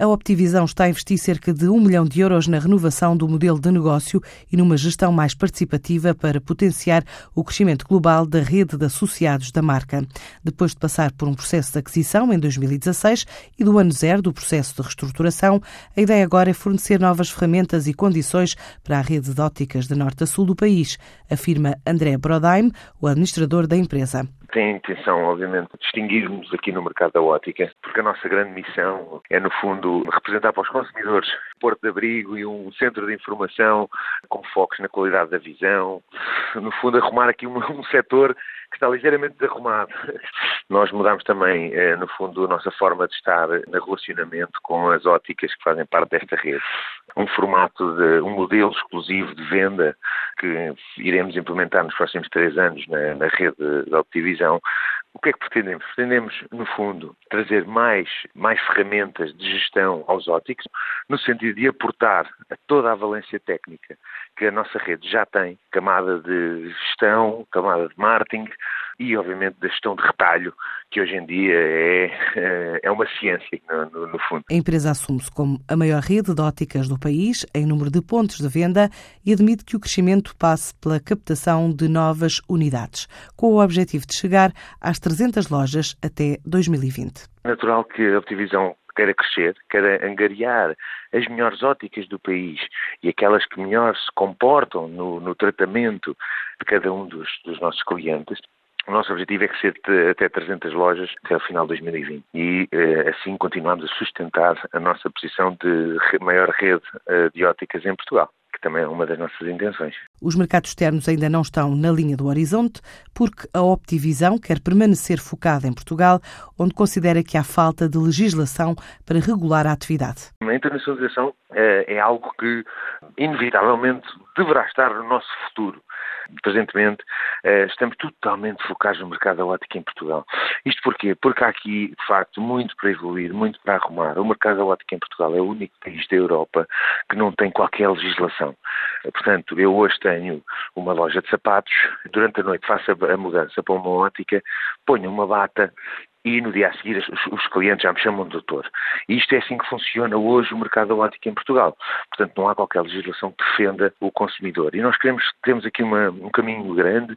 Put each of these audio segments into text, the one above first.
A Optivisão está a investir cerca de um milhão de euros na renovação do modelo de negócio e numa gestão mais participativa para potenciar o crescimento global da rede de associados da marca. Depois de passar por um processo de aquisição em 2016 e do ano zero do processo de reestruturação, a ideia agora é fornecer novas ferramentas e condições para a rede de óticas de norte a sul do país, afirma André Brodheim, o administrador da empresa tem a intenção, obviamente, de distinguirmos aqui no mercado da ótica, porque a nossa grande missão é, no fundo, representar para os consumidores um porto de abrigo e um centro de informação com focos na qualidade da visão, no fundo, arrumar aqui um, um setor que está ligeiramente desarrumado. Nós mudamos também, eh, no fundo, a nossa forma de estar no relacionamento com as óticas que fazem parte desta rede. Um formato de um modelo exclusivo de venda que iremos implementar nos próximos três anos na, na rede da Optivisão, o que é que pretendemos? Pretendemos, no fundo, trazer mais, mais ferramentas de gestão aos óticos, no sentido de aportar a toda a valência técnica que a nossa rede já tem, camada de gestão, camada de marketing e, obviamente, da gestão de retalho, que hoje em dia é, é uma ciência, no, no fundo. A empresa assume-se como a maior rede de óticas do país, em número de pontos de venda, e admite que o crescimento passe pela captação de novas unidades, com o objetivo de chegar às 300 lojas até 2020. É natural que a Optivisão queira crescer, queira angariar as melhores óticas do país e aquelas que melhor se comportam no, no tratamento de cada um dos, dos nossos clientes. O nosso objetivo é crescer até 300 lojas até o final de 2020 e eh, assim continuamos a sustentar a nossa posição de maior rede eh, de óticas em Portugal que também é uma das nossas intenções. Os mercados externos ainda não estão na linha do horizonte, porque a Optivisão quer permanecer focada em Portugal, onde considera que há falta de legislação para regular a atividade. A internacionalização é, é algo que, inevitavelmente, deverá estar no nosso futuro presentemente eh, estamos totalmente focados no mercado da ótica em Portugal. Isto porquê? Porque há aqui, de facto, muito para evoluir, muito para arrumar. O mercado da ótica em Portugal é o único país da Europa que não tem qualquer legislação. Portanto, eu hoje tenho uma loja de sapatos, durante a noite faço a mudança para uma ótica, ponho uma bata e no dia a seguir os, clientes já me chamam de doutor. E isto é assim que funciona hoje o mercado da ótica em Portugal. Portanto, não há qualquer legislação que defenda o consumidor. E nós queremos, temos aqui uma, um caminho grande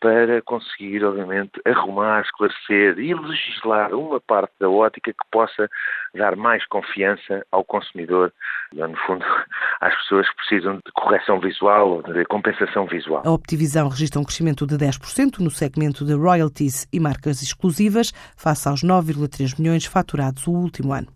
para conseguir, obviamente, arrumar, esclarecer e legislar uma parte da ótica que possa dar mais confiança ao consumidor, no fundo, às pessoas que precisam de correção visual de compensação visual. A Optivisão registra um crescimento de 10% no segmento de royalties e marcas exclusivas face aos 9,3 milhões faturados o último ano.